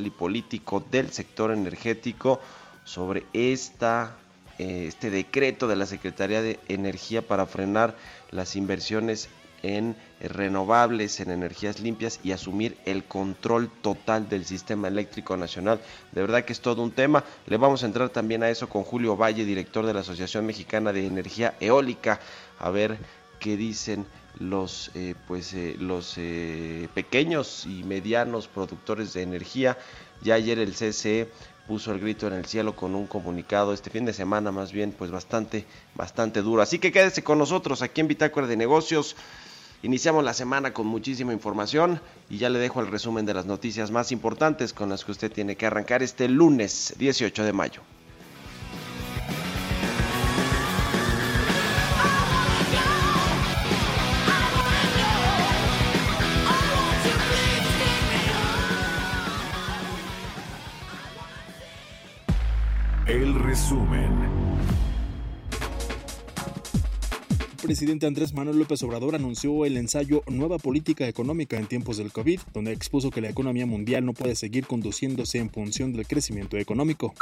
Y político del sector energético sobre esta Eh, este decreto de la Secretaría de Energía para frenar las inversiones en renovables, en energías limpias y asumir el control total del sistema eléctrico nacional. De verdad que es todo un tema. Le vamos a entrar también a eso con Julio Valle, director de la Asociación Mexicana de Energía Eólica, a ver qué dicen los eh, pues eh, los pequeños y medianos productores de energía. Ya ayer el CCE puso el grito en el cielo con un comunicado este fin de semana más bien pues bastante bastante duro. Así que quédese con nosotros aquí en Bitácora de Negocios. Iniciamos la semana con muchísima información y ya le dejo el resumen de las noticias más importantes con las que usted tiene que arrancar este lunes 18 de mayo. Resumen. Presidente Andrés Manuel López Obrador anunció el ensayo Nueva Política Económica en tiempos del COVID, donde expuso que la economía mundial no puede seguir conduciéndose en función del crecimiento económico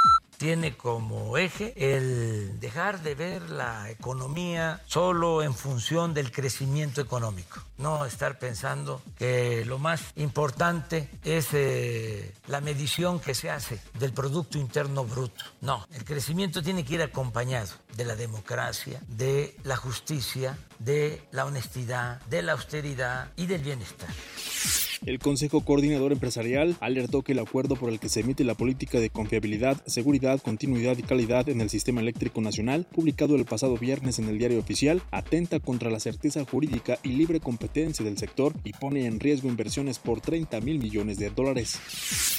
tiene como eje el dejar de ver la economía solo en función del crecimiento económico, no estar pensando que lo más importante es eh, la medición que se hace del Producto Interno Bruto. No, el crecimiento tiene que ir acompañado de la democracia, de la justicia, iglesia de la honestidad, de la austeridad y del bienestar. El Consejo Coordinador Empresarial alertó que el acuerdo por el que se emite la política de confiabilidad, seguridad, continuidad y calidad en el sistema eléctrico nacional, publicado el pasado viernes en el diario oficial, atenta contra la certeza jurídica y libre competencia del sector y pone en riesgo inversiones por 30 mil millones de dólares.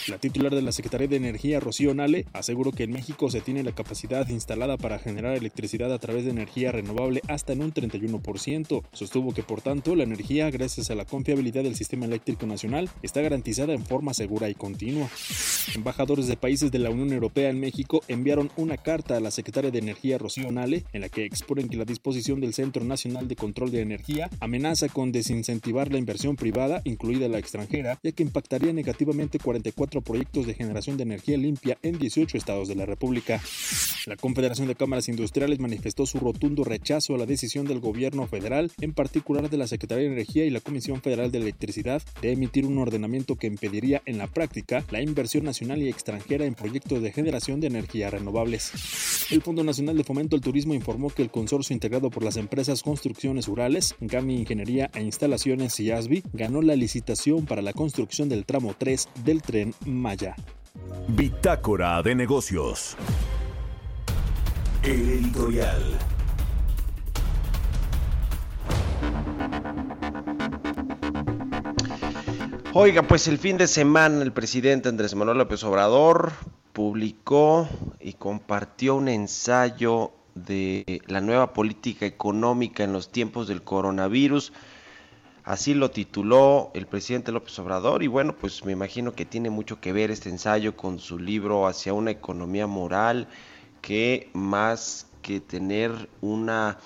La titular de la Secretaría de Energía, Rocío Nale, aseguró que en México se tiene la capacidad instalada para generar electricidad a través de energía renovable hasta en un 31%. Sostuvo que, por tanto, la energía, gracias a la confiabilidad del sistema eléctrico nacional está garantizada en forma segura y continua. Embajadores de países de la Unión Europea en México enviaron una carta a la secretaria de Energía Rocío Nale en la que exponen que la disposición del Centro Nacional de Control de Energía amenaza con desincentivar la inversión privada, incluida la extranjera, ya que impactaría negativamente 44 proyectos de generación de energía limpia en 18 estados de la República. La Confederación de Cámaras Industriales manifestó su rotundo rechazo a la decisión del gobierno federal, en particular de la Secretaría de Energía y la Comisión Federal de Electricidad, de emitir un ordenamiento que impediría en la práctica la inversión nacional y extranjera en proyectos de generación de energía renovables. El Fondo Nacional de Fomento al Turismo informó que el consorcio integrado por las empresas Construcciones Urales, GAMI Ingeniería e Instalaciones y ASBI ganó la licitación para la construcción del tramo 3 del tren Maya. Bitácora de negocios. El editorial. Oiga, pues el fin de semana el presidente Andrés Manuel López Obrador publicó y compartió un ensayo de la nueva política económica en los tiempos del coronavirus. Así lo tituló el presidente López Obrador y bueno, pues me imagino que tiene mucho que ver este ensayo con su libro Hacia una economía moral, que más que tener una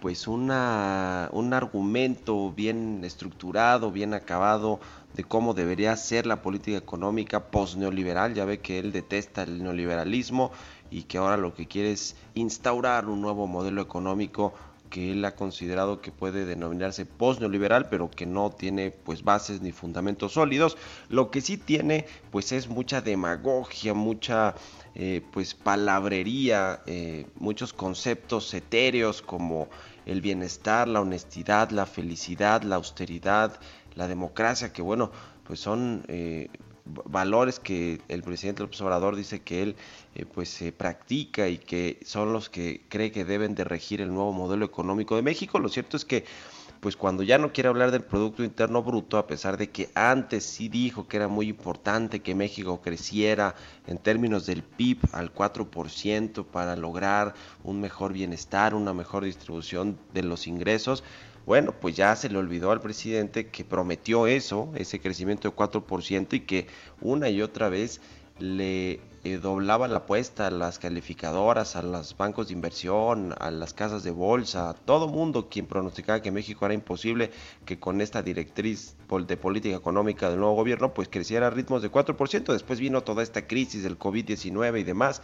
pues una, un argumento bien estructurado, bien acabado de cómo debería ser la política económica post-neoliberal. Ya ve que él detesta el neoliberalismo y que ahora lo que quiere es instaurar un nuevo modelo económico que él ha considerado que puede denominarse post-neoliberal, pero que no tiene pues bases ni fundamentos sólidos. Lo que sí tiene pues es mucha demagogia, mucha eh, pues palabrería, eh, muchos conceptos etéreos como el bienestar, la honestidad, la felicidad, la austeridad, la democracia, que bueno, pues son eh, valores que el presidente López Obrador dice que él eh, pues se practica y que son los que cree que deben de regir el nuevo modelo económico de México. Lo cierto es que pues cuando ya no quiere hablar del Producto Interno Bruto, a pesar de que antes sí dijo que era muy importante que México creciera en términos del PIB al 4% para lograr un mejor bienestar, una mejor distribución de los ingresos, bueno, pues ya se le olvidó al presidente que prometió eso, ese crecimiento de 4% y que una y otra vez le eh, doblaba la apuesta a las calificadoras, a los bancos de inversión, a las casas de bolsa, a todo mundo quien pronosticaba que México era imposible que con esta directriz de política económica del nuevo gobierno pues creciera a ritmos de 4%. Después vino toda esta crisis del COVID-19 y demás.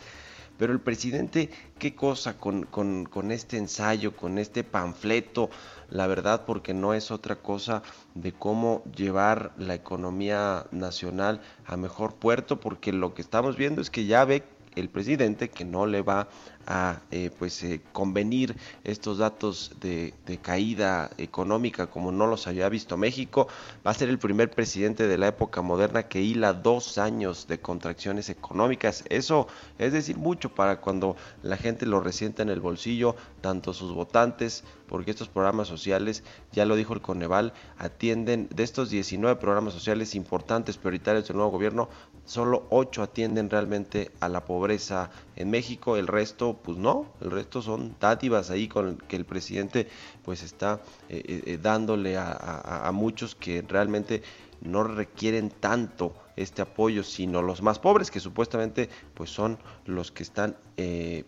Pero el presidente, ¿qué cosa con, con, con este ensayo, con este panfleto? La verdad, porque no es otra cosa de cómo llevar la economía nacional a mejor puerto, porque lo que estamos viendo es que ya ve el presidente que no le va a eh, pues eh, convenir estos datos de, caída económica como no los había visto México. Va a ser el primer presidente de la época moderna que hila dos años de contracciones económicas. Eso es decir mucho para cuando la gente lo resienta en el bolsillo tanto sus votantes porque estos programas sociales ya lo dijo el Coneval atienden de estos 19 programas sociales importantes prioritarios del nuevo gobierno solo 8 atienden realmente a la pobreza en México, el resto pues no, el resto son dádivas ahí con el que el presidente pues está eh, eh, eh, dándole a, muchos que realmente no requieren tanto este apoyo, sino los más pobres, que supuestamente pues son los que están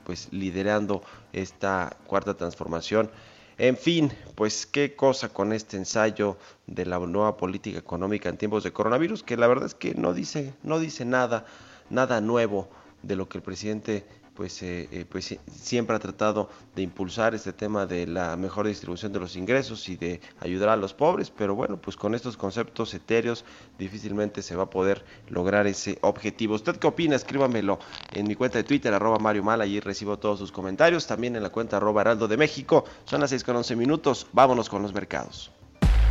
pues liderando esta cuarta transformación. En fin, pues qué cosa con este ensayo de la nueva política económica en tiempos de coronavirus, que la verdad es que no dice, no dice nada, nada nuevo de lo que el presidente pues, eh, eh, pues siempre ha tratado de impulsar este tema de la mejor distribución de los ingresos y de ayudar a los pobres, pero bueno, pues con estos conceptos etéreos difícilmente se va a poder lograr ese objetivo. ¿Usted qué opina? Escríbamelo en mi cuenta de Twitter, arroba Mario Mal, allí recibo todos sus comentarios, también en la cuenta arroba Heraldo de México. Son las 6 con 11 minutos, vámonos con los mercados.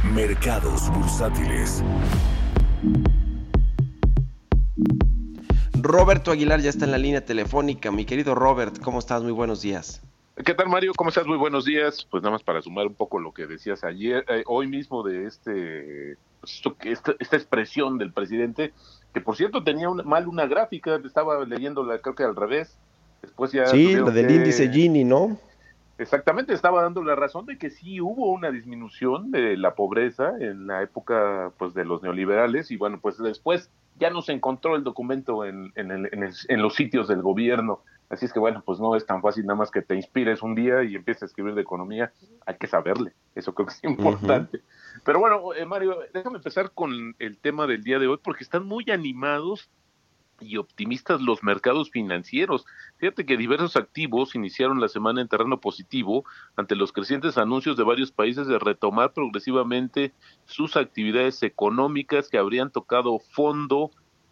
Mercados bursátiles. Roberto Aguilar ya está en la línea telefónica. Mi querido Robert, ¿cómo estás? Muy buenos días. ¿Qué tal, Mario? ¿Cómo estás? Muy buenos días. Pues nada más para sumar un poco lo que decías ayer, eh, hoy mismo de este, pues esta, esta, expresión del presidente, que por cierto tenía mal una gráfica, estaba leyéndola creo que al revés. Después ya sí, la del índice Gini, ¿no? Exactamente, estaba dando la razón de que sí hubo una disminución de la pobreza en la época pues de los neoliberales y bueno, pues después ya no se encontró el documento en, en, los sitios del gobierno. Así es que bueno, pues no es tan fácil nada más que te inspires un día y empieces a escribir de economía, hay que saberle, eso creo que es importante. Pero bueno, eh, Mario, déjame empezar con el tema del día de hoy porque están muy animados y optimistas los mercados financieros. Fíjate que diversos activos iniciaron la semana en terreno positivo ante los crecientes anuncios de varios países de retomar progresivamente sus actividades económicas que habrían tocado fondo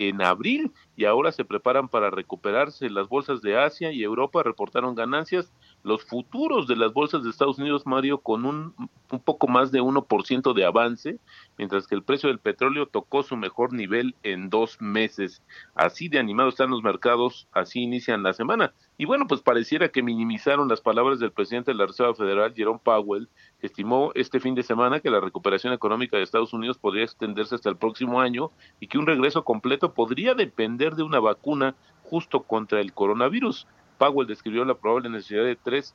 en abril y ahora se preparan para recuperarse. Las bolsas de Asia y Europa reportaron ganancias. Los futuros de las bolsas de Estados Unidos, Mario, con un, un poco más de 1% de avance, mientras que el precio del petróleo tocó su mejor nivel en dos meses. Así de animados están los mercados, así inician la semana. Y bueno, pues pareciera que minimizaron las palabras del presidente de la Reserva Federal, Jerome Powell, que estimó este fin de semana que la recuperación económica de Estados Unidos podría extenderse hasta el próximo año y que un regreso completo podría depender de una vacuna justo contra el coronavirus. Powell describió la probable necesidad de tres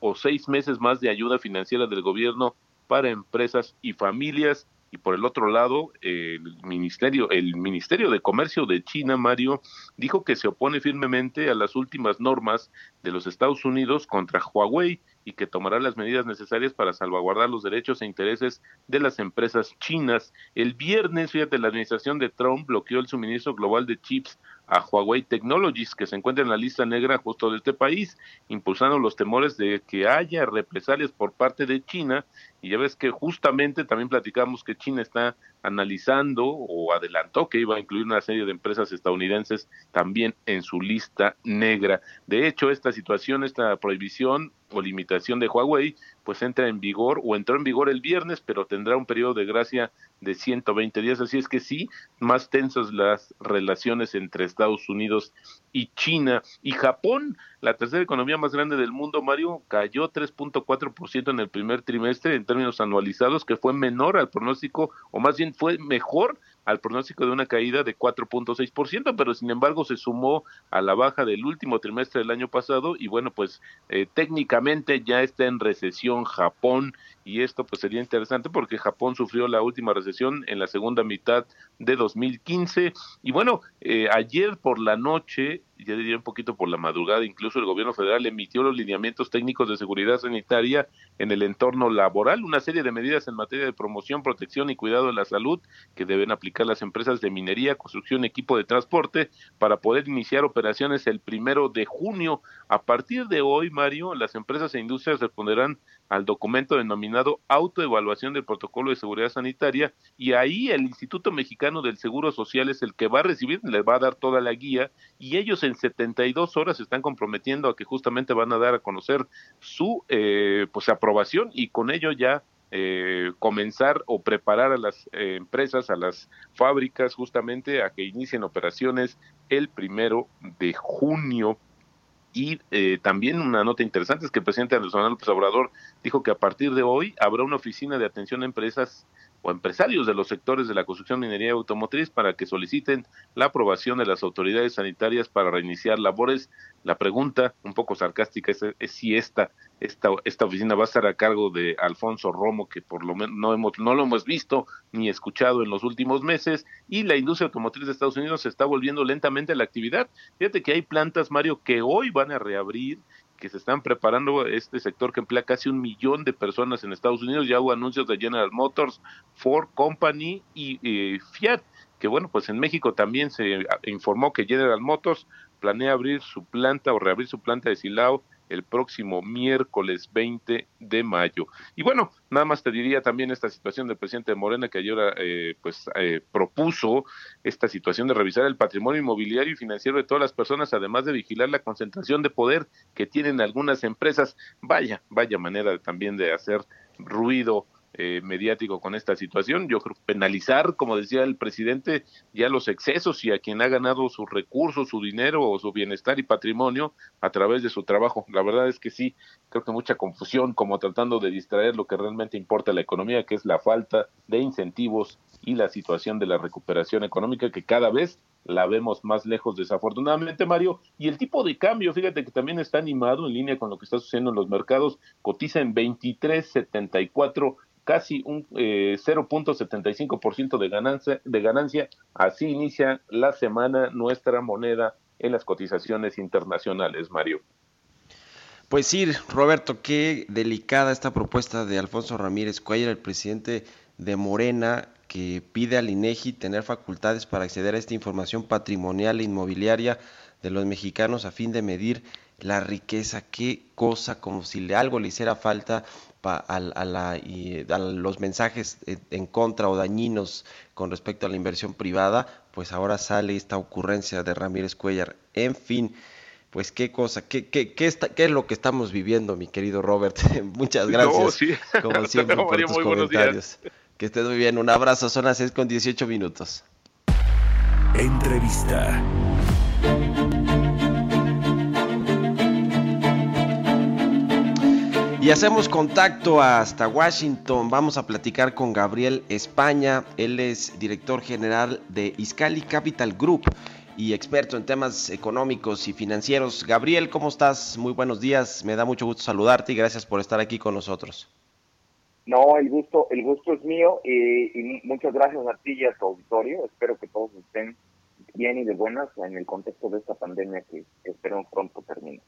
o seis meses más de ayuda financiera del gobierno para empresas y familias y por el otro lado el ministerio el ministerio de comercio de China Mario dijo que se opone firmemente a las últimas normas de los Estados Unidos contra Huawei y que tomará las medidas necesarias para salvaguardar los derechos e intereses de las empresas chinas. El viernes, fíjate, la administración de Trump bloqueó el suministro global de chips a Huawei Technologies, que se encuentra en la lista negra justo de este país, impulsando los temores de que haya represalias por parte de China. Y ya ves que justamente también platicamos que China está analizando o adelantó que iba a incluir una serie de empresas estadounidenses también en su lista negra. De hecho, esta situación, esta prohibición o limitación de Huawei pues entra en vigor o entró en vigor el viernes, pero tendrá un periodo de gracia de 120 días. Así es que sí, más tensas las relaciones entre Estados Unidos y China. Y Japón, la tercera economía más grande del mundo, Mario, cayó 3.4% en el primer trimestre términos anualizados, que fue menor al pronóstico, o más bien fue mejor al pronóstico de una caída de 4.6%, pero sin embargo se sumó a la baja del último trimestre del año pasado y bueno, pues eh, técnicamente ya está en recesión Japón y esto pues sería interesante porque Japón sufrió la última recesión en la segunda mitad de 2015 y bueno, eh, ayer por la noche ya diría un poquito por la madrugada, incluso el gobierno federal emitió los lineamientos técnicos de seguridad sanitaria en el entorno laboral, una serie de medidas en materia de promoción, protección y cuidado de la salud que deben aplicar las empresas de minería, construcción, equipo de transporte para poder iniciar operaciones el primero de junio. A partir de hoy, Mario, las empresas e industrias responderán al documento denominado Autoevaluación del Protocolo de Seguridad Sanitaria y ahí el Instituto Mexicano del Seguro Social es el que va a recibir, les va a dar toda la guía y ellos en 72 horas se están comprometiendo a que justamente van a dar a conocer su eh, pues aprobación y con ello ya eh, comenzar o preparar a las eh, empresas, a las fábricas justamente a que inicien operaciones el primero de junio y eh, también una nota interesante es que el presidente Andrés Manuel López dijo que a partir de hoy habrá una oficina de atención a empresas o empresarios de los sectores de la construcción, minería y automotriz para que soliciten la aprobación de las autoridades sanitarias para reiniciar labores. La pregunta, un poco sarcástica, es, es si esta esta, esta oficina va a estar a cargo de Alfonso Romo, que por lo menos no, hemos, no lo hemos visto ni escuchado en los últimos meses, y la industria automotriz de Estados Unidos se está volviendo lentamente a la actividad. Fíjate que hay plantas, Mario, que hoy van a reabrir, que se están preparando este sector que emplea casi un millón de personas en Estados Unidos. Ya hubo anuncios de General Motors, Ford Company y Fiat, que bueno, pues en México también se informó que General Motors planea abrir su planta o reabrir su planta de Silao el próximo miércoles 20 de mayo. Y bueno, nada más te diría también esta situación del presidente Morena que ayer eh, pues eh, propuso esta situación de revisar el patrimonio inmobiliario y financiero de todas las personas, además de vigilar la concentración de poder que tienen algunas empresas. Vaya, vaya manera también de hacer ruido eh, mediático con esta situación. Yo creo penalizar, como decía el presidente, ya los excesos y a quien ha ganado sus recursos, su dinero o su bienestar y patrimonio a través de su trabajo. La verdad es que sí, creo que mucha confusión, como tratando de distraer lo que realmente importa a la economía, que es la falta de incentivos y la situación de la recuperación económica que cada vez la vemos más lejos desafortunadamente, Mario. Y el tipo de cambio, fíjate que también está animado en línea con lo que está sucediendo en los mercados, cotiza en 23.74 casi un eh, 0.75% de ganancia, de ganancia. Así inicia la semana nuestra moneda en las cotizaciones internacionales, Mario. Pues sí, Roberto, qué delicada esta propuesta de Alfonso Ramírez Cuellar, el presidente de Morena, que pide al INEGI tener facultades para acceder a esta información patrimonial e inmobiliaria de los mexicanos a fin de medir la riqueza, qué cosa, como si algo le hiciera falta a, los mensajes en contra o dañinos con respecto a la inversión privada, pues ahora sale esta ocurrencia de Ramírez Cuellar. En fin, pues qué cosa, qué, qué, qué, está, qué es lo que estamos viviendo, mi querido Robert. Muchas gracias, como siempre, por tus comentarios. Que estés muy bien, un abrazo, son las 6 con 18 minutos. Entrevista. Y hacemos contacto hasta Washington. Vamos a platicar con Gabriel España. Él es director general de Iscali Capital Group y experto en temas económicos y financieros. Gabriel, ¿cómo estás? Muy buenos días. Me da mucho gusto saludarte y gracias por estar aquí con nosotros. No, el gusto, el gusto es mío y, muchas gracias a ti y a tu auditorio. Espero que todos estén bien y de buenas en el contexto de esta pandemia que espero pronto termine.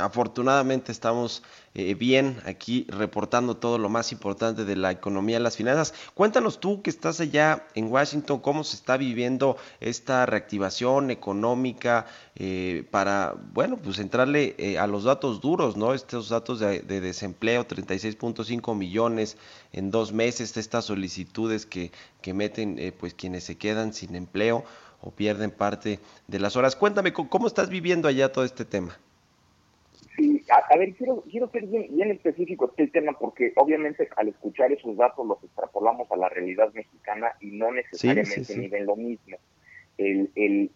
Afortunadamente estamos eh, bien aquí reportando todo lo más importante de la economía y las finanzas. Cuéntanos tú que estás allá en Washington, cómo se está viviendo esta reactivación económica eh, para, bueno, pues entrarle eh, a los datos duros, ¿no? Estos datos de, de desempleo, 36.5 millones en dos meses, estas solicitudes que, que meten pues quienes se quedan sin empleo o pierden parte de las horas. Cuéntame, ¿cómo estás viviendo allá todo este tema? A, ver, quiero, quiero ser bien, específico este tema porque obviamente al escuchar esos datos los extrapolamos a la realidad mexicana y no necesariamente miden lo mismo. El, el,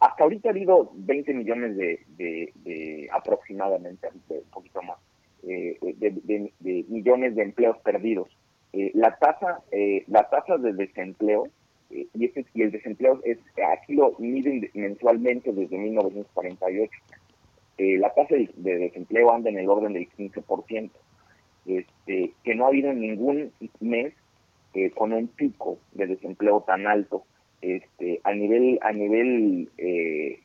hasta ahorita ha habido 20 millones de, de, aproximadamente, un poquito más, eh, de, millones de empleos perdidos. Eh, la tasa eh, la tasa de desempleo y, este, y el desempleo es aquí lo miden mensualmente desde 1948 eh, la tasa de, desempleo anda en el orden del 15%, este, que no ha habido ningún mes eh, con un pico de desempleo tan alto. Este, a nivel a nivel eh,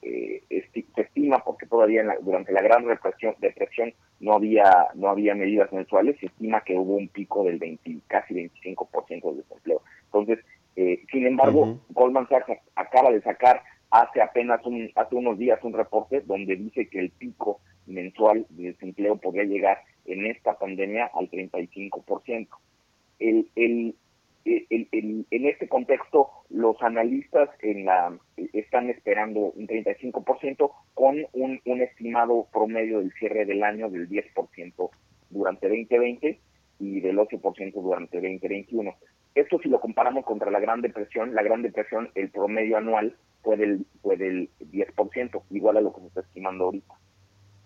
se estima porque todavía durante la gran represión depresión no había no había medidas mensuales se estima que hubo un pico del 20 casi 25% de desempleo. Entonces sin embargo Goldman Sachs acaba de sacar hace apenas un, hace unos días un reporte donde dice que el pico mensual de desempleo podría llegar en esta pandemia al 35%. El, el, en este contexto, los analistas en la, están esperando un 35% con un, un estimado promedio del cierre del año del 10% durante 2020 y del 8% durante 2021. Esto si lo comparamos contra la Gran Depresión, la Gran Depresión, el promedio anual fue del, fue del 10%, igual a lo que se está estimando ahorita.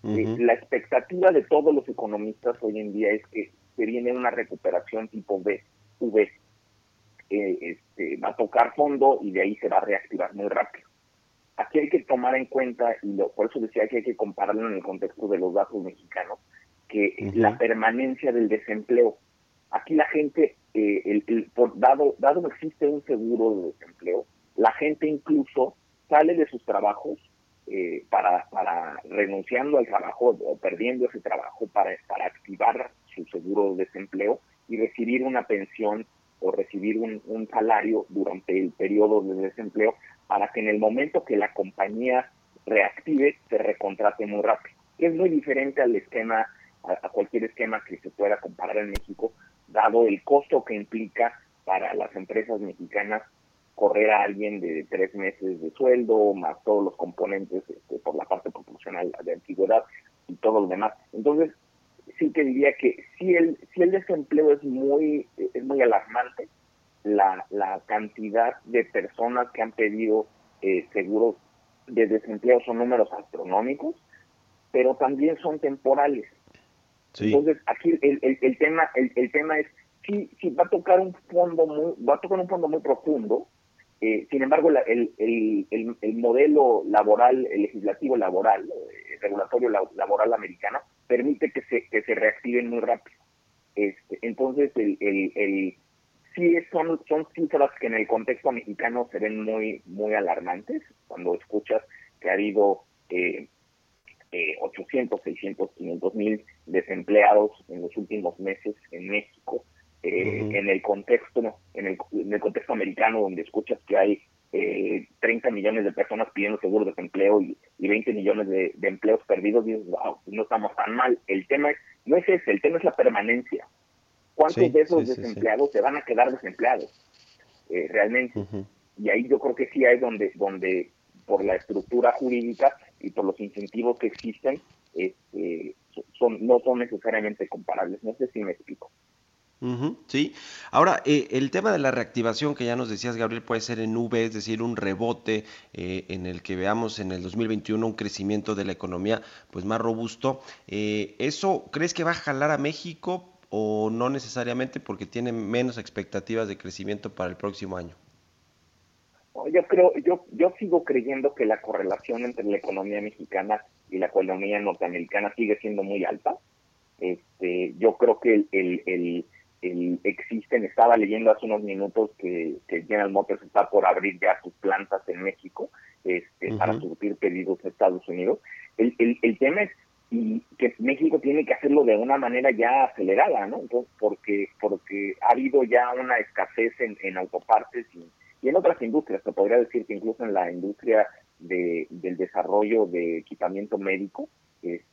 Eh, la expectativa de todos los economistas hoy en día es que se viene una recuperación tipo B, V, eh, este, va a tocar fondo y de ahí se va a reactivar muy rápido. Aquí hay que tomar en cuenta, y lo, por eso decía que hay que compararlo en el contexto de los datos mexicanos, que la permanencia del desempleo. Aquí la gente, eh, el, por, dado, dado que existe un seguro de desempleo, la gente incluso sale de sus trabajos eh, para, para renunciando al trabajo o perdiendo ese trabajo para, para activar su seguro de desempleo y recibir una pensión o recibir un, un salario durante el periodo de desempleo para que en el momento que la compañía reactive se recontrate muy rápido. Es muy diferente al esquema, a cualquier esquema que se pueda comparar en México, dado el costo que implica para las empresas mexicanas correr a alguien de tres meses de sueldo, más todos los componentes este, por la parte proporcional de antigüedad y todo lo demás. Entonces, sí que diría que si el, si el desempleo es muy, es muy alarmante, la, la cantidad de personas que han pedido eh, seguros de desempleo son números astronómicos, pero también son temporales. Entonces, aquí el, el, el tema el, el, tema es si, si va a tocar un fondo muy, va a tocar un fondo muy profundo, eh, sin embargo, el, el, el, modelo laboral, el legislativo laboral, el eh, regulatorio laboral americano, permite que se, que se reactiven muy rápido. Este, entonces, el, el, el, sí son, son cifras que en el contexto mexicano se ven muy, muy alarmantes. Cuando escuchas que ha habido eh, 800, 600, 500 mil desempleados en los últimos meses en México, eh, en el contexto en el, en el, contexto americano donde escuchas que hay eh, 30 millones de personas pidiendo seguro de desempleo y, y 20 millones de, empleos perdidos dices wow no estamos tan mal el tema es no es ese el tema es la permanencia. Cuántos de esos desempleados se van a quedar desempleados eh, realmente. Y ahí yo creo que sí hay donde donde por la estructura jurídica y por los incentivos que existen este, son no son necesariamente comparables. No sé si me explico sí. Ahora, eh, el tema de la reactivación que ya nos decías, Gabriel, puede ser en V, es decir, un rebote eh, en el que veamos en el 2021 un crecimiento de la economía pues más robusto. Eh, ¿Eso crees que va a jalar a México o no necesariamente porque tiene menos expectativas de crecimiento para el próximo año? Yo creo, yo, yo sigo creyendo que la correlación entre la economía mexicana y la economía norteamericana sigue siendo muy alta. Este, yo creo que el, el existen, estaba leyendo hace unos minutos que, que, General Motors está por abrir ya sus plantas en México este, para surtir pedidos a Estados Unidos. El, el, el, tema es y que México tiene que hacerlo de una manera ya acelerada, ¿no? Entonces, porque, porque ha habido ya una escasez en, en autopartes y, y en otras industrias, se podría decir que incluso en la industria de, del desarrollo de equipamiento médico,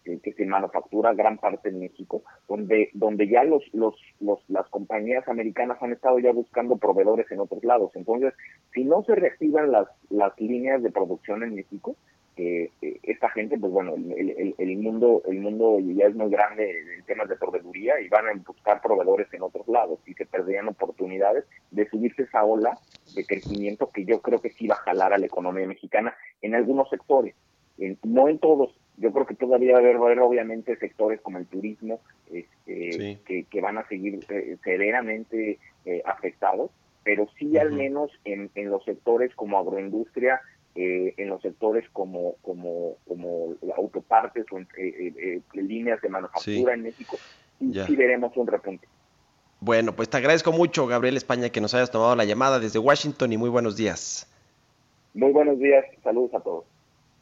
que se manufactura gran parte en México, donde, donde ya los, los, los, las compañías americanas han estado ya buscando proveedores en otros lados. Entonces, si no se reactivan las, las líneas de producción en México, eh, esta gente, pues bueno, el, el, mundo el mundo ya es muy grande en temas de proveeduría y van a buscar proveedores en otros lados y se perderían oportunidades de subirse esa ola de crecimiento que yo creo que sí va a jalar a la economía mexicana en algunos sectores, no en todos. Yo creo que todavía va a haber, obviamente sectores como el turismo este, que, van a seguir eh, severamente eh, afectados, pero sí al menos en, en los sectores como agroindustria eh, en los sectores como como como autopartes o eh, líneas de manufactura en México sí, veremos un repunte. Bueno, pues te agradezco mucho, Gabriel España, que nos hayas tomado la llamada desde Washington y muy buenos días. Muy buenos días, saludos a todos.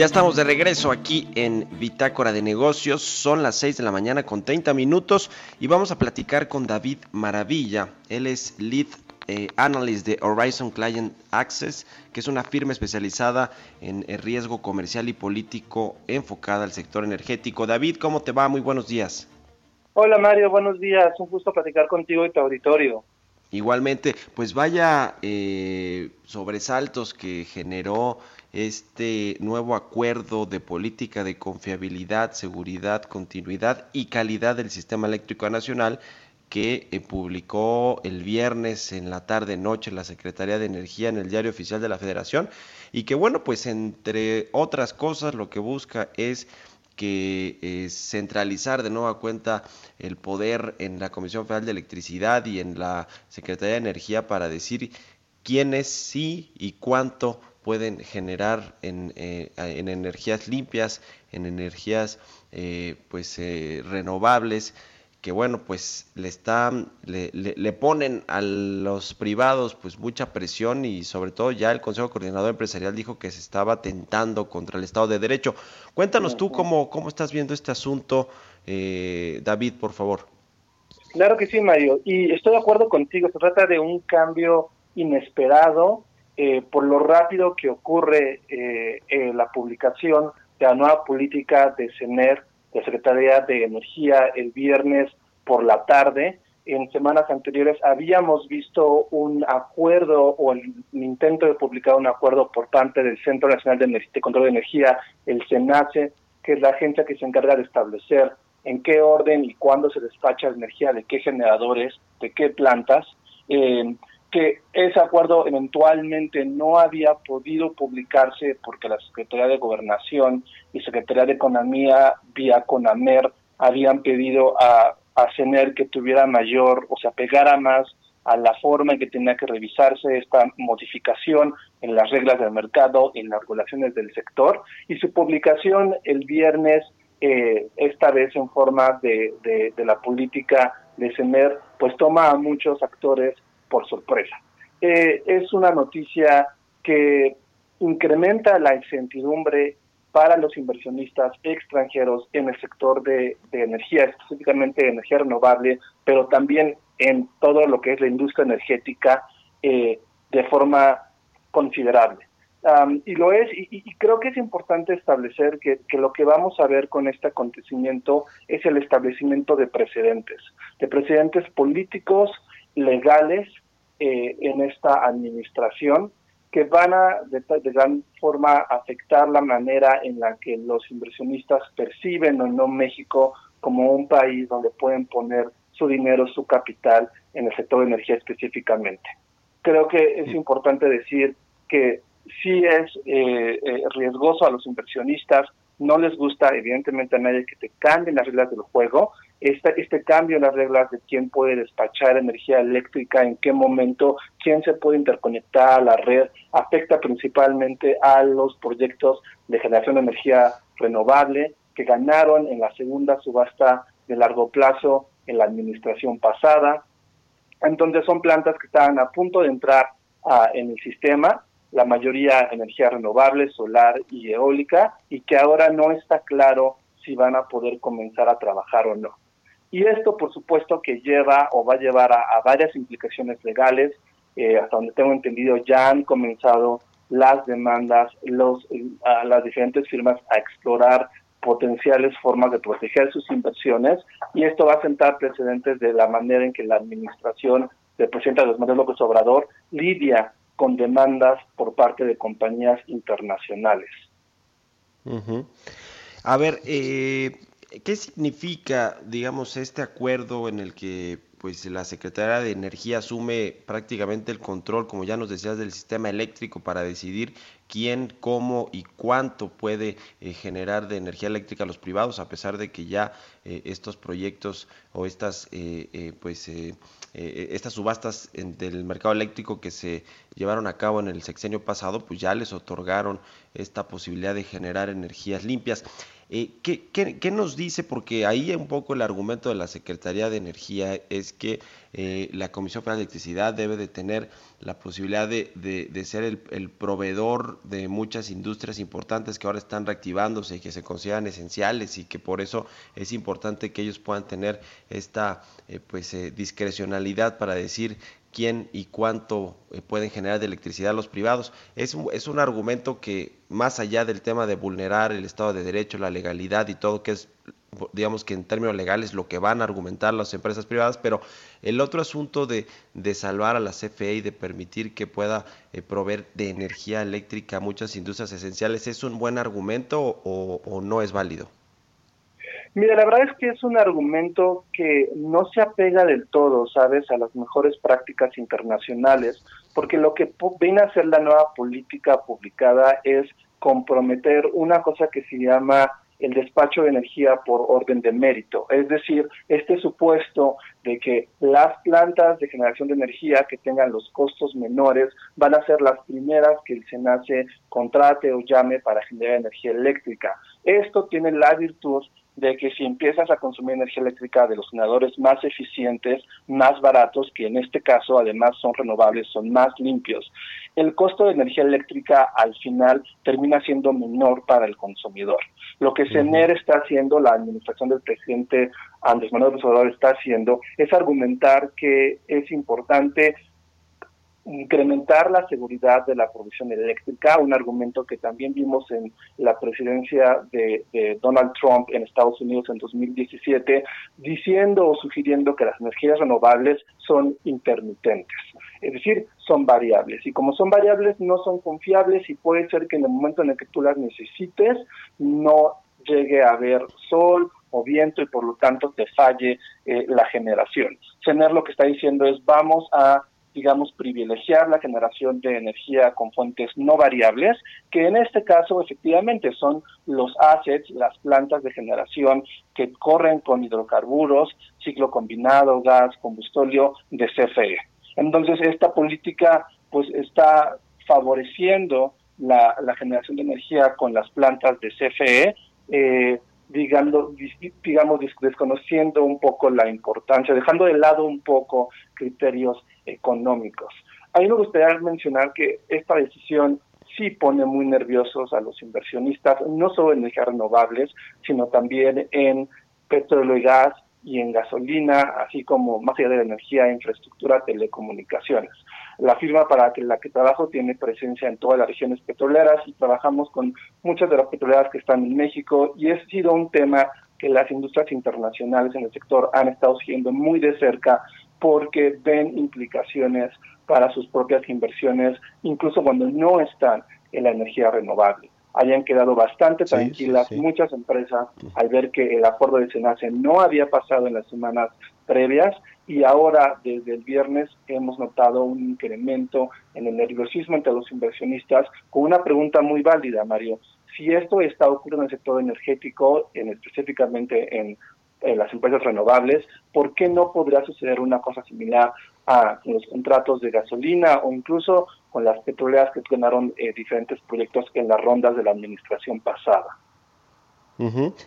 Ya estamos de regreso aquí en Bitácora de Negocios. Son las 6 de la mañana con 30 minutos y vamos a platicar con David Maravilla. Él es Lead eh, Analyst de Horizon Client Access, que es una firma especializada en riesgo comercial y político enfocada al sector energético. David, ¿cómo te va? Muy buenos días. Hola Mario, buenos días. Un gusto platicar contigo y tu auditorio. Igualmente, pues vaya eh, sobresaltos que generó este nuevo acuerdo de política de confiabilidad, seguridad, continuidad y calidad del sistema eléctrico nacional que eh, publicó el viernes en la tarde noche la Secretaría de Energía en el Diario Oficial de la Federación y que bueno, pues entre otras cosas lo que busca es que eh, centralizar de nueva cuenta el poder en la Comisión Federal de Electricidad y en la Secretaría de Energía para decir quiénes sí y cuánto pueden generar en, eh, en energías limpias, en energías eh, pues eh, renovables, que bueno, pues le están, le, le, ponen a los privados pues mucha presión y sobre todo ya el Consejo Coordinador Empresarial dijo que se estaba tentando contra el Estado de Derecho. Cuéntanos tú cómo, cómo estás viendo este asunto, David, por favor. Claro que sí, Mario, y estoy de acuerdo contigo, se trata de un cambio inesperado, eh, por lo rápido que ocurre eh, la publicación de la nueva política de CENER, de Secretaría de Energía, el viernes por la tarde. En semanas anteriores habíamos visto un acuerdo o el, intento de publicar un acuerdo por parte del Centro Nacional de, Control de Energía, el CENACE, que es la agencia que se encarga de establecer en qué orden y cuándo se despacha la energía, de qué generadores, de qué plantas. Eh, que ese acuerdo eventualmente no había podido publicarse porque la Secretaría de Gobernación y Secretaría de Economía vía CONAMER habían pedido a, a CENER que tuviera mayor, o sea, pegara más a la forma en que tenía que revisarse esta modificación en las reglas del mercado, en las regulaciones del sector, y su publicación el viernes, eh, esta vez en forma de, de, de la política de CENER, pues toma a muchos actores por sorpresa. Eh, es una noticia que incrementa la incertidumbre para los inversionistas extranjeros en el sector de, energía, específicamente energía renovable, pero también en todo lo que es la industria energética eh, de forma considerable. y lo es, y, creo que es importante establecer que, que, lo que vamos a ver con este acontecimiento es el establecimiento de precedentes, de precedentes políticos, legales eh, en esta administración que van a de, gran forma afectar la manera en la que los inversionistas perciben o no México como un país donde pueden poner su dinero, su capital en el sector de energía específicamente. Creo que es importante decir que sí es eh, eh, riesgoso a los inversionistas, no les gusta evidentemente a nadie que te cambien las reglas del juego. Este, este cambio en las reglas de quién puede despachar energía eléctrica, en qué momento, quién se puede interconectar a la red, afecta principalmente a los proyectos de generación de energía renovable que ganaron en la segunda subasta de largo plazo en la administración pasada. Entonces son plantas que estaban a punto de entrar ah, en el sistema la mayoría energía renovable, solar y eólica, y que ahora no está claro si van a poder comenzar a trabajar o no. Y esto, por supuesto, que lleva o va a llevar a, varias implicaciones legales. Eh, hasta donde tengo entendido, ya han comenzado las demandas, los, a las diferentes firmas a explorar potenciales formas de proteger sus inversiones y esto va a sentar precedentes de la manera en que la administración del presidente Andrés Manuel López Obrador lidia con demandas por parte de compañías internacionales. A ver, eh, ¿qué significa, digamos, este acuerdo en el que pues la Secretaría de Energía asume prácticamente el control, como ya nos decías, del sistema eléctrico para decidir quién, cómo y cuánto puede eh, generar de energía eléctrica a los privados, a pesar de que ya eh, estos proyectos o estas, eh, pues, estas subastas del mercado eléctrico que se llevaron a cabo en el sexenio pasado, pues ya les otorgaron esta posibilidad de generar energías limpias. Eh, ¿qué, qué, nos dice? Porque ahí un poco el argumento de la Secretaría de Energía es que eh, la Comisión Federal de Electricidad debe de tener la posibilidad de, de, ser el, el, proveedor de muchas industrias importantes que ahora están reactivándose y que se consideran esenciales y que por eso es importante que ellos puedan tener esta eh, pues discrecionalidad para decir quién y cuánto eh, pueden generar de electricidad los privados. Es un, es un argumento que, más allá del tema de vulnerar el Estado de Derecho, la legalidad y todo, que es, digamos que en términos legales, lo que van a argumentar las empresas privadas, pero el otro asunto de, de salvar a la CFE y de permitir que pueda eh, proveer de energía eléctrica a muchas industrias esenciales, ¿es un buen argumento o, o no es válido? Mira, la verdad es que es un argumento que no se apega del todo, ¿sabes?, a las mejores prácticas internacionales, porque lo que viene a hacer la nueva política publicada es comprometer una cosa que se llama el despacho de energía por orden de mérito, es decir, este supuesto de que las plantas de generación de energía que tengan los costos menores van a ser las primeras que el SENACE contrate o llame para generar energía eléctrica. Esto tiene la virtud de que si empiezas a consumir energía eléctrica de los generadores más eficientes, más baratos, que en este caso además son renovables, son más limpios, el costo de energía eléctrica al final termina siendo menor para el consumidor. Lo que CENER está haciendo, la administración del presidente Andrés Manuel López Obrador está haciendo, es argumentar que es importante incrementar la seguridad de la provisión eléctrica, un argumento que también vimos en la presidencia de, Donald Trump en Estados Unidos en 2017, diciendo o sugiriendo que las energías renovables son intermitentes, es decir, son variables. Y como son variables, no son confiables y puede ser que en el momento en el que tú las necesites, no llegue a haber sol o viento y por lo tanto te falle eh, la generación. Tener lo que está diciendo es vamos a digamos, privilegiar la generación de energía con fuentes no variables, que en este caso efectivamente son los assets, las plantas de generación que corren con hidrocarburos, ciclo combinado, gas, combustóleo de CFE. Entonces, esta política pues está favoreciendo la, generación de energía con las plantas de CFE, eh, digamos, digamos, desconociendo un poco la importancia, dejando de lado un poco criterios económicos. A mí me gustaría mencionar que esta decisión sí pone muy nerviosos a los inversionistas, no solo en energías renovables, sino también en petróleo y gas y en gasolina, así como más allá de la energía, infraestructura, telecomunicaciones. La firma para la que trabajo tiene presencia en todas las regiones petroleras y trabajamos con muchas de las petroleras que están en México y ha sido un tema que las industrias internacionales en el sector han estado siguiendo muy de cerca porque ven implicaciones para sus propias inversiones, incluso cuando no están en la energía renovable. Hayan quedado bastante tranquilas muchas empresas al ver que el acuerdo de SENACE no había pasado en las semanas previas y ahora desde el viernes hemos notado un incremento en el nerviosismo entre los inversionistas con una pregunta muy válida, Mario. Si esto está ocurriendo en el sector energético, en, específicamente en las empresas renovables, ¿por qué no podría suceder una cosa similar a los contratos de gasolina o incluso con las petroleras que ganaron eh, diferentes proyectos en las rondas de la administración pasada?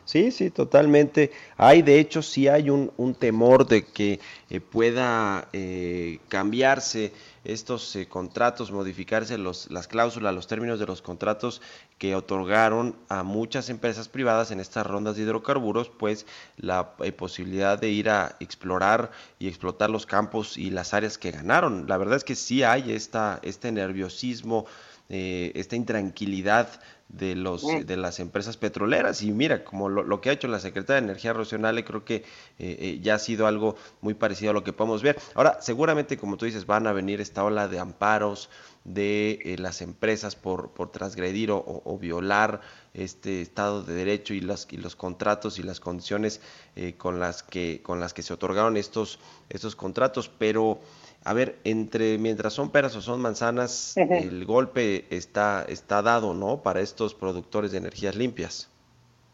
Sí, sí, totalmente. Hay, de hecho, sí hay un, temor de que eh, pueda eh, cambiarse estos eh, contratos, modificarse los, las cláusulas, los términos de los contratos que otorgaron a muchas empresas privadas en estas rondas de hidrocarburos, pues la eh, posibilidad de ir a explorar y explotar los campos y las áreas que ganaron. La verdad es que sí hay esta, este nerviosismo, eh, esta intranquilidad de los de las empresas petroleras. Y mira como lo, que ha hecho la secretaria de energía Rocionale creo que eh, eh, ya ha sido algo muy parecido a lo que podemos ver. Ahora seguramente como tú dices van a venir esta ola de amparos de eh, las empresas por, por transgredir o, violar este estado de derecho y las y los contratos y las condiciones con las que con las que se otorgaron estos estos contratos. Pero a ver, entre mientras son peras o son manzanas, el golpe está, está dado, ¿no? Para estos productores de energías limpias.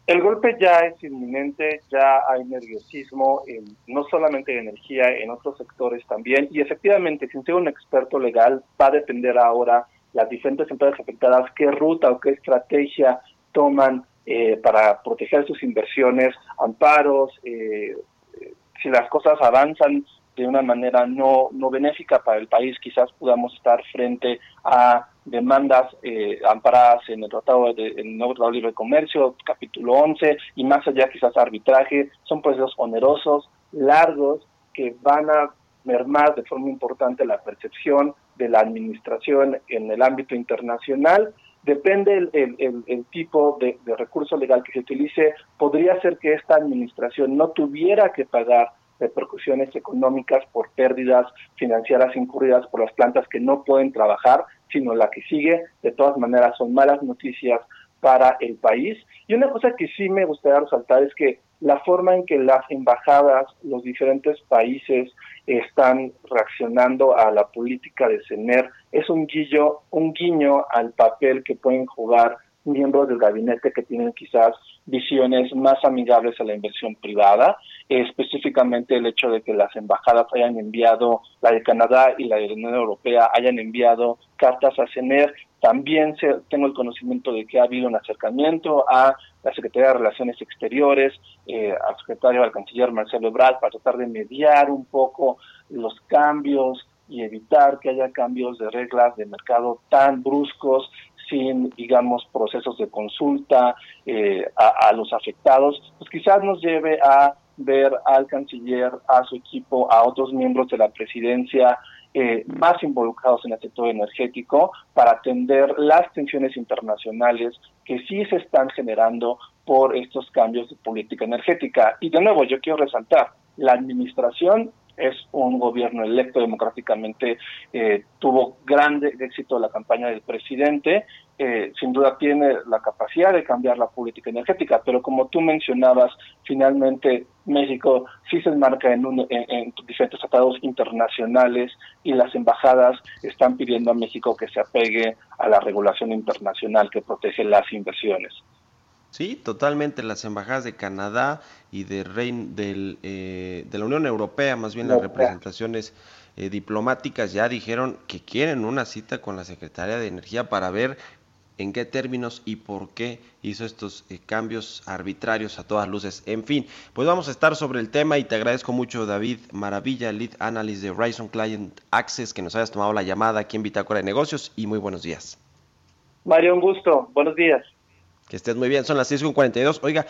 El golpe ya es inminente, ya hay nerviosismo, no solamente de energía, en otros sectores también. Y efectivamente, sin ser un experto legal, va a depender ahora las diferentes empresas afectadas qué ruta o qué estrategia toman eh, para proteger sus inversiones, amparos, eh, eh, si las cosas avanzan de una manera no, no benéfica para el país, quizás podamos estar frente a demandas eh, amparadas en el Tratado de, Nuevo Tratado de Libre Comercio, capítulo 11, y más allá quizás arbitraje, son procesos onerosos, largos, que van a mermar de forma importante la percepción de la administración en el ámbito internacional. Depende el, el, el, tipo de, de recurso legal que se utilice, podría ser que esta administración no tuviera que pagar repercusiones económicas por pérdidas financieras incurridas por las plantas que no pueden trabajar, sino la que sigue, de todas maneras, son malas noticias para el país. Y una cosa que sí me gustaría resaltar es que la forma en que las embajadas, los diferentes países están reaccionando a la política de CENER es un guillo, un guiño al papel que pueden jugar miembros del gabinete que tienen quizás visiones más amigables a la inversión privada, específicamente el hecho de que las embajadas hayan enviado, la de Canadá y la de la Unión Europea hayan enviado cartas a CENER. También se, tengo el conocimiento de que ha habido un acercamiento a la Secretaría de Relaciones Exteriores, eh, al secretario, al canciller Marcelo Ebrard, para tratar de mediar un poco los cambios y evitar que haya cambios de reglas de mercado tan bruscos sin, digamos, procesos de consulta eh, a, los afectados, pues quizás nos lleve a ver al canciller, a su equipo, a otros miembros de la presidencia eh, más involucrados en el sector energético para atender las tensiones internacionales que sí se están generando por estos cambios de política energética. Y de nuevo, yo quiero resaltar, la administración es un gobierno electo democráticamente, eh, tuvo grande éxito la campaña del presidente, eh, sin duda tiene la capacidad de cambiar la política energética, pero como tú mencionabas, finalmente México sí se enmarca en, en, diferentes tratados internacionales y las embajadas están pidiendo a México que se apegue a la regulación internacional que protege las inversiones. Sí, totalmente. Las embajadas de Canadá y de, Rein, del, eh, de la Unión Europea, más bien las representaciones eh, diplomáticas, ya dijeron que quieren una cita con la Secretaría de Energía para ver en qué términos y por qué hizo estos eh, cambios arbitrarios a todas luces. En fin, pues vamos a estar sobre el tema y te agradezco mucho David Maravilla, Lead Analyst de Horizon Client Access, que nos hayas tomado la llamada aquí en Bitácora de Negocios y muy buenos días. Mario, un gusto. Buenos días. Que estés muy bien, son las 6.42. Oiga,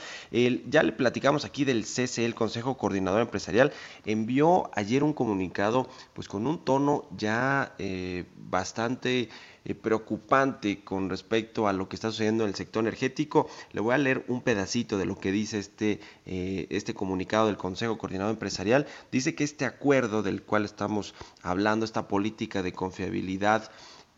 ya le platicamos aquí del CCE, el Consejo Coordinador Empresarial, envió ayer un comunicado pues con un tono ya eh, bastante eh, preocupante con respecto a lo que está sucediendo en el sector energético. Le voy a leer un pedacito de lo que dice este, eh, este comunicado del Consejo Coordinador Empresarial. Dice que este acuerdo del cual estamos hablando, esta política de confiabilidad,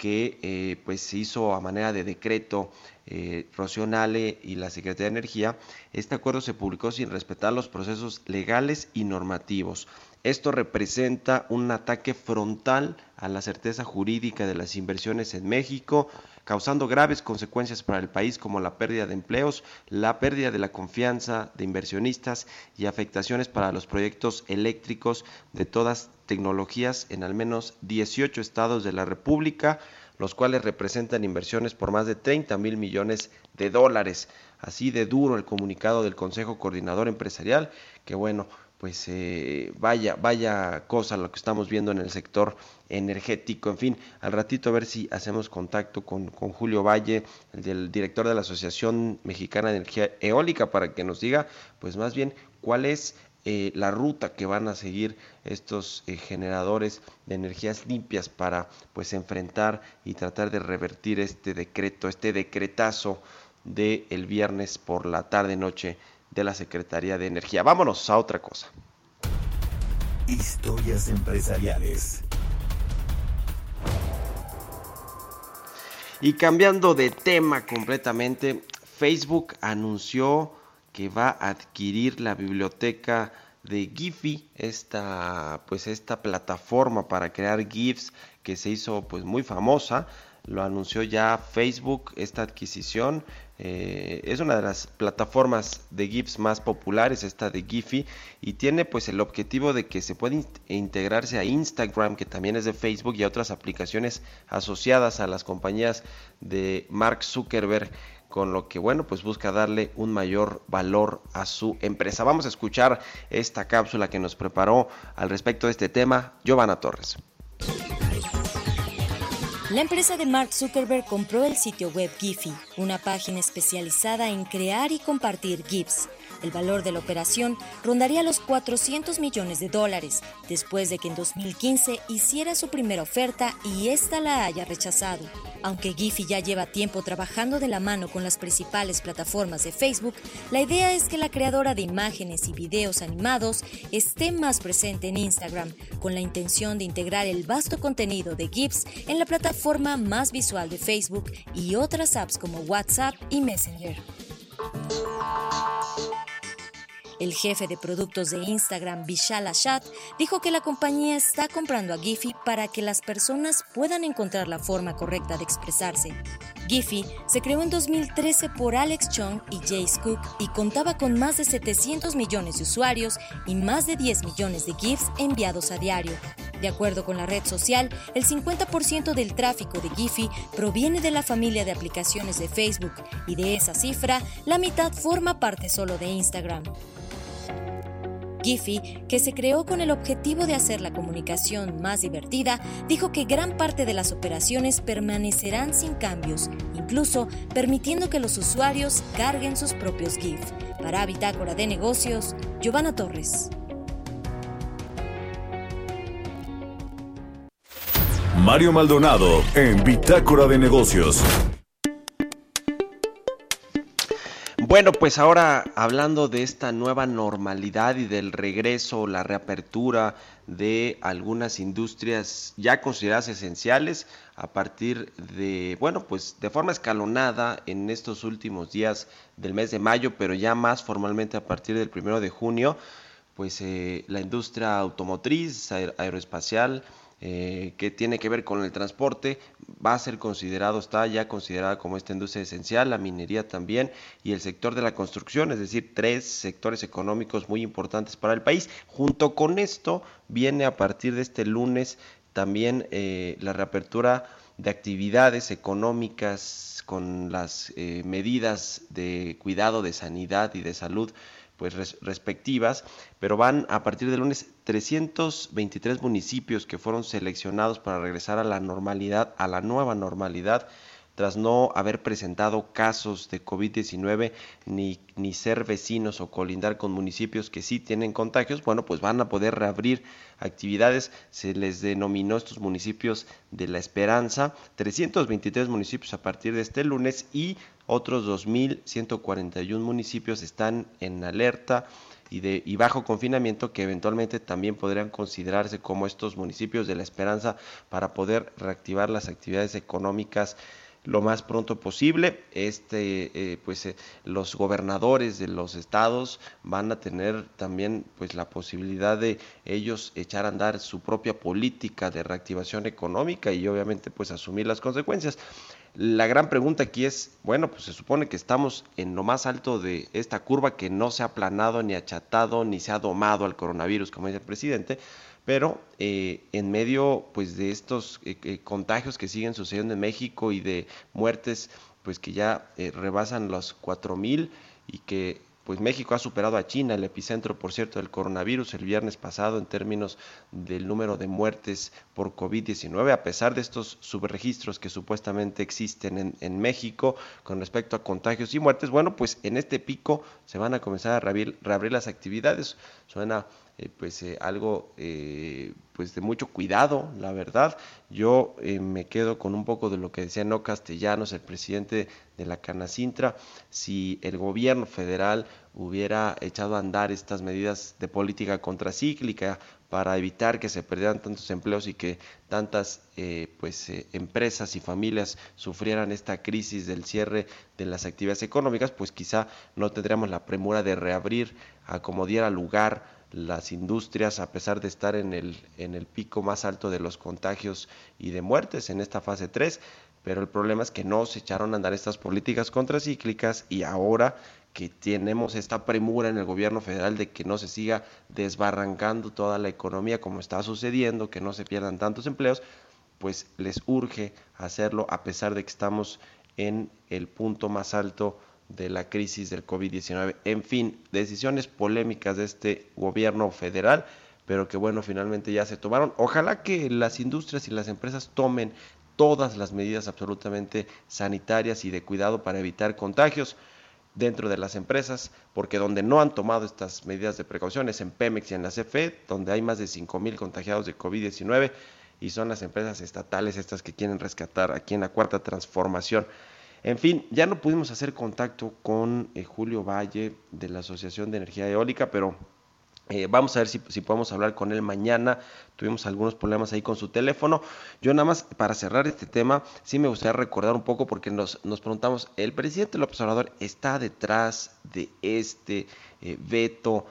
que eh, pues se hizo a manera de decreto eh, Rocionale y la Secretaría de Energía, este acuerdo se publicó sin respetar los procesos legales y normativos. Esto representa un ataque frontal a la certeza jurídica de las inversiones en México, causando graves consecuencias para el país como la pérdida de empleos, la pérdida de la confianza de inversionistas y afectaciones para los proyectos eléctricos de todas tecnologías en al menos 18 estados de la República, los cuales representan inversiones por más de 30 mil millones de dólares. Así de duro el comunicado del Consejo Coordinador Empresarial, que bueno, pues eh, vaya, vaya cosa lo que estamos viendo en el sector energético. En fin, al ratito a ver si hacemos contacto con, con Julio Valle, el, director de la Asociación Mexicana de Energía Eólica, para que nos diga, pues más bien, cuál es eh, la ruta que van a seguir estos eh, generadores de energías limpias para pues enfrentar y tratar de revertir este decreto, este decretazo del el viernes por la tarde noche de la Secretaría de Energía. Vámonos a otra cosa. Historias empresariales. Y cambiando de tema completamente, Facebook anunció que va a adquirir la biblioteca de Giphy, esta pues esta plataforma para crear GIFs que se hizo pues muy famosa, lo anunció ya Facebook esta adquisición. Eh, es una de las plataformas de GIFs más populares, esta de Giphy, y tiene pues el objetivo de que se pueda integrarse a Instagram, que también es de Facebook, y a otras aplicaciones asociadas a las compañías de Mark Zuckerberg, con lo que bueno, pues busca darle un mayor valor a su empresa. Vamos a escuchar esta cápsula que nos preparó al respecto de este tema Giovanna Torres. La empresa de Mark Zuckerberg compró el sitio web Giphy, una página especializada en crear y compartir GIFs. El valor de la operación rondaría los 400 millones de dólares, después de que en 2015 hiciera su primera oferta y ésta la haya rechazado. Aunque Giphy ya lleva tiempo trabajando de la mano con las principales plataformas de Facebook, la idea es que la creadora de imágenes y videos animados esté más presente en Instagram, con la intención de integrar el vasto contenido de GIFs en la plataforma más visual de Facebook y otras apps como WhatsApp y Messenger. El jefe de productos de Instagram, Vishal Ashat, dijo que la compañía está comprando a Giphy para que las personas puedan encontrar la forma correcta de expresarse. Giphy se creó en 2013 por Alex Chung y Jace Cook y contaba con más de 700 millones de usuarios y más de 10 millones de GIFs enviados a diario. De acuerdo con la red social, el 50% del tráfico de Giphy proviene de la familia de aplicaciones de Facebook y de esa cifra, la mitad forma parte solo de Instagram. Giphy, que se creó con el objetivo de hacer la comunicación más divertida, dijo que gran parte de las operaciones permanecerán sin cambios, incluso permitiendo que los usuarios carguen sus propios GIF. Para Bitácora de Negocios, Giovanna Torres. Mario Maldonado en Bitácora de Negocios. Bueno, pues ahora hablando de esta nueva normalidad y del regreso, la reapertura de algunas industrias ya consideradas esenciales a partir de, bueno, pues de forma escalonada en estos últimos días del mes de mayo, pero ya más formalmente a partir del primero de junio, pues eh, la industria automotriz, aeroespacial, eh, que tiene que ver con el transporte, va a ser considerado, está ya considerada como esta industria esencial, la minería también y el sector de la construcción, es decir, tres sectores económicos muy importantes para el país. Junto con esto viene a partir de este lunes también eh, la reapertura de actividades económicas con las eh, medidas de cuidado de sanidad y de salud pues respectivas, pero van a partir del lunes 323 municipios que fueron seleccionados para regresar a la normalidad, a la nueva normalidad tras no haber presentado casos de COVID-19 ni, ni ser vecinos o colindar con municipios que sí tienen contagios, bueno, pues van a poder reabrir actividades. Se les denominó estos municipios de la esperanza, 323 municipios a partir de este lunes y otros 2.141 municipios están en alerta y, de, y bajo confinamiento que eventualmente también podrían considerarse como estos municipios de la esperanza para poder reactivar las actividades económicas lo más pronto posible. Este, eh, pues, eh, los gobernadores de los estados van a tener también, pues, la posibilidad de ellos echar a andar su propia política de reactivación económica y obviamente, pues, asumir las consecuencias. La gran pregunta aquí es, bueno, pues se supone que estamos en lo más alto de esta curva que no se ha aplanado ni achatado ni se ha domado al coronavirus, como dice el presidente, pero eh, en medio pues de estos eh, eh, contagios que siguen sucediendo en México y de muertes pues que ya rebasan los 4000 y que pues México ha superado a China, el epicentro, por cierto, del coronavirus el viernes pasado en términos del número de muertes por COVID-19, a pesar de estos subregistros que supuestamente existen en, en, México con respecto a contagios y muertes. Bueno, pues en este pico se van a comenzar a reabrir, reabrir las actividades. Suena eh, pues eh, algo eh, pues de mucho cuidado, la verdad. Yo me quedo con un poco de lo que decía No Castellanos, el presidente de la Canacintra, si el gobierno federal hubiera echado a andar estas medidas de política contracíclica para evitar que se perdieran tantos empleos y que tantas pues empresas y familias sufrieran esta crisis del cierre de las actividades económicas, pues quizá no tendríamos la premura de reabrir a como diera lugar las industrias, a pesar de estar en el, en el pico más alto de los contagios y de muertes en esta fase 3, pero el problema es que no se echaron a andar estas políticas contracíclicas y ahora que tenemos esta premura en el gobierno federal de que no se siga desbarrancando toda la economía como está sucediendo, que no se pierdan tantos empleos, pues les urge hacerlo a pesar de que estamos en el punto más alto de la crisis del COVID-19. En fin, decisiones polémicas de este gobierno federal, pero que bueno, finalmente ya se tomaron. Ojalá que las industrias y las empresas tomen todas las medidas absolutamente sanitarias y de cuidado para evitar contagios dentro de las empresas, porque donde no han tomado estas medidas de precaución es en Pemex y en la CFE, donde hay más de 5 mil contagiados de COVID-19 y son las empresas estatales estas que quieren rescatar aquí en la cuarta transformación. En fin, ya no pudimos hacer contacto con eh, Julio Valle de la Asociación de Energía Eólica, pero eh, vamos a ver si, podemos hablar con él mañana. Tuvimos algunos problemas ahí con su teléfono. Yo nada más para cerrar este tema, sí me gustaría recordar un poco porque nos, nos preguntamos, ¿el presidente López Obrador está detrás de este eh, veto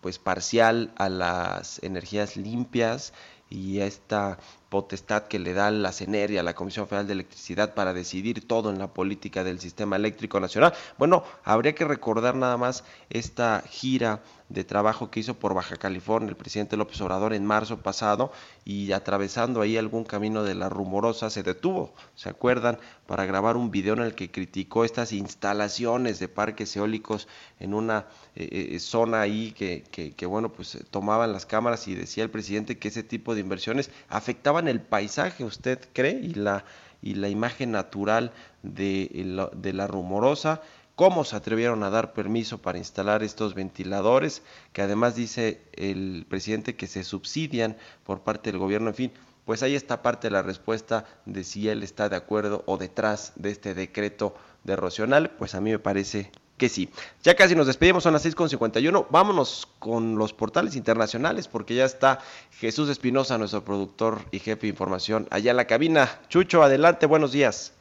pues parcial a las energías limpias y a esta potestad que le da la CENER y a la Comisión Federal de Electricidad para decidir todo en la política del sistema eléctrico nacional. Bueno, habría que recordar nada más esta gira de trabajo que hizo por Baja California el presidente López Obrador en marzo pasado y atravesando ahí algún camino de la rumorosa se detuvo, ¿se acuerdan? Para grabar un video en el que criticó estas instalaciones de parques eólicos en una eh, eh, zona ahí que, que, bueno, pues tomaban las cámaras y decía el presidente que ese tipo de inversiones afectaban el paisaje, ¿usted cree? Y la, y la imagen natural de la rumorosa cómo se atrevieron a dar permiso para instalar estos ventiladores, que además dice el presidente que se subsidian por parte del gobierno, en fin, pues ahí está parte de la respuesta de si él está de acuerdo o detrás de este decreto de Rocional, pues a mí me parece que sí. Ya casi nos despedimos, son las 6.51. Vámonos con los portales internacionales porque ya está Jesús Espinosa, nuestro productor y jefe de información, allá en la cabina. Chucho, adelante, buenos días.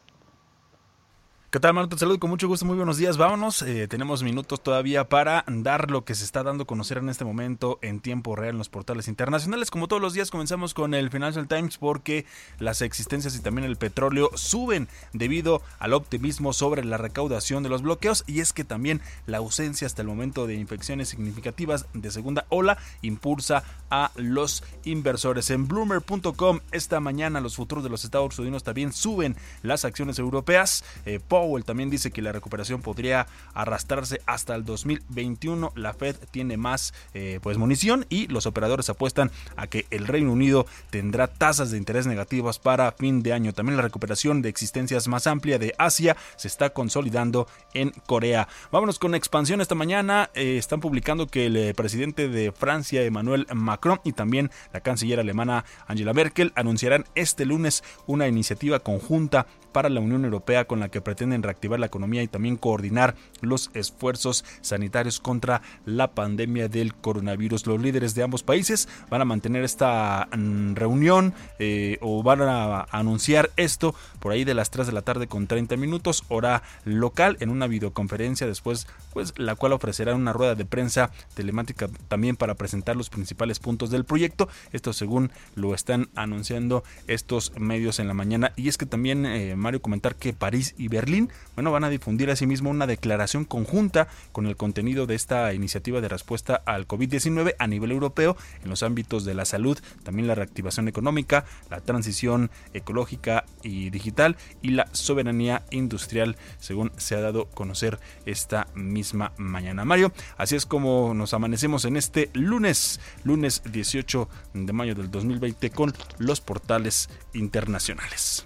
¿Qué tal, Manu? Te saludo con mucho gusto. Muy buenos días. Vámonos. Eh, tenemos minutos todavía para dar lo que se está dando a conocer en este momento en tiempo real en los portales internacionales. Como todos los días, comenzamos con el Financial Times porque las existencias y también el petróleo suben debido al optimismo sobre la recaudación de los bloqueos. Y es que también la ausencia hasta el momento de infecciones significativas de segunda ola impulsa a los inversores. En Bloomer.com esta mañana los futuros de los Estados Unidos también suben las acciones europeas. Eh, Powell también dice que la recuperación podría arrastrarse hasta el 2021. La Fed tiene más eh, pues munición y los operadores apuestan a que el Reino Unido tendrá tasas de interés negativas para fin de año. También la recuperación de existencias más amplia de Asia se está consolidando en Corea. Vámonos con expansión esta mañana. Eh, están publicando que el eh, presidente de Francia, Emmanuel Macron, y también la canciller alemana Angela Merkel anunciarán este lunes una iniciativa conjunta para la Unión Europea con la que pretenden reactivar la economía y también coordinar los esfuerzos sanitarios contra la pandemia del coronavirus. Los líderes de ambos países van a mantener esta mm, reunión eh, o van a anunciar esto por ahí de las 3 de la tarde con 30 minutos hora local en una videoconferencia después pues la cual ofrecerá una rueda de prensa telemática también para presentar los principales puntos del proyecto. Esto según lo están anunciando estos medios en la mañana y es que también eh, Mario comentar que París y Berlín Bueno, van a difundir asimismo una declaración conjunta con el contenido de esta iniciativa de respuesta al COVID-19 a nivel europeo en los ámbitos de la salud, también la reactivación económica, la transición ecológica y digital y la soberanía industrial, según se ha dado a conocer esta misma mañana. Mario, así es como nos amanecemos en este lunes, lunes 18 de mayo del 2020 con los portales internacionales.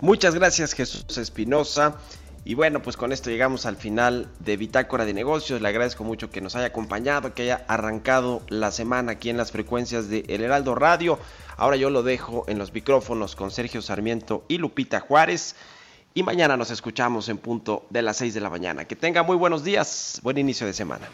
Muchas gracias Jesús Espinosa. Y bueno, pues con esto llegamos al final de Bitácora de Negocios. Le agradezco mucho que nos haya acompañado, que haya arrancado la semana aquí en las frecuencias de El Heraldo Radio. Ahora yo lo dejo en los micrófonos con Sergio Sarmiento y Lupita Juárez. Y mañana nos escuchamos en punto de las 6 de la mañana. Que tenga muy buenos días, buen inicio de semana.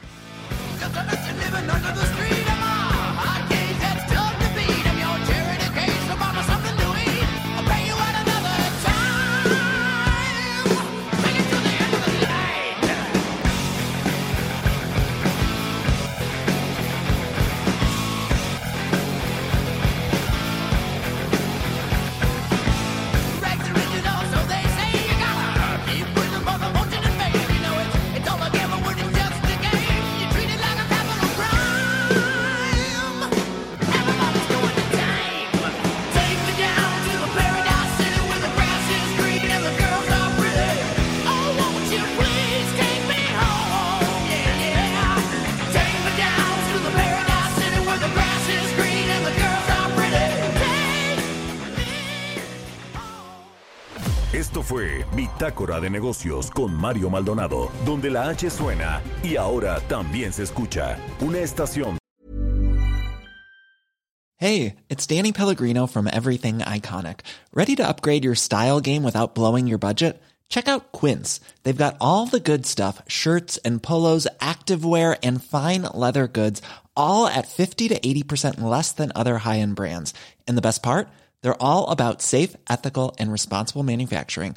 Bitácora de Negocios con Mario Maldonado, donde la H suena y ahora también se escucha una estación. Hey, it's Danny Pellegrino from Everything Iconic. ¿Ready to upgrade your style game without blowing your budget? Check out Quince. They've got all the good stuff shirts and polos, activewear, and fine leather goods, all at 50 to 80% less than other high end brands. And the best part? They're all about safe, ethical, and responsible manufacturing.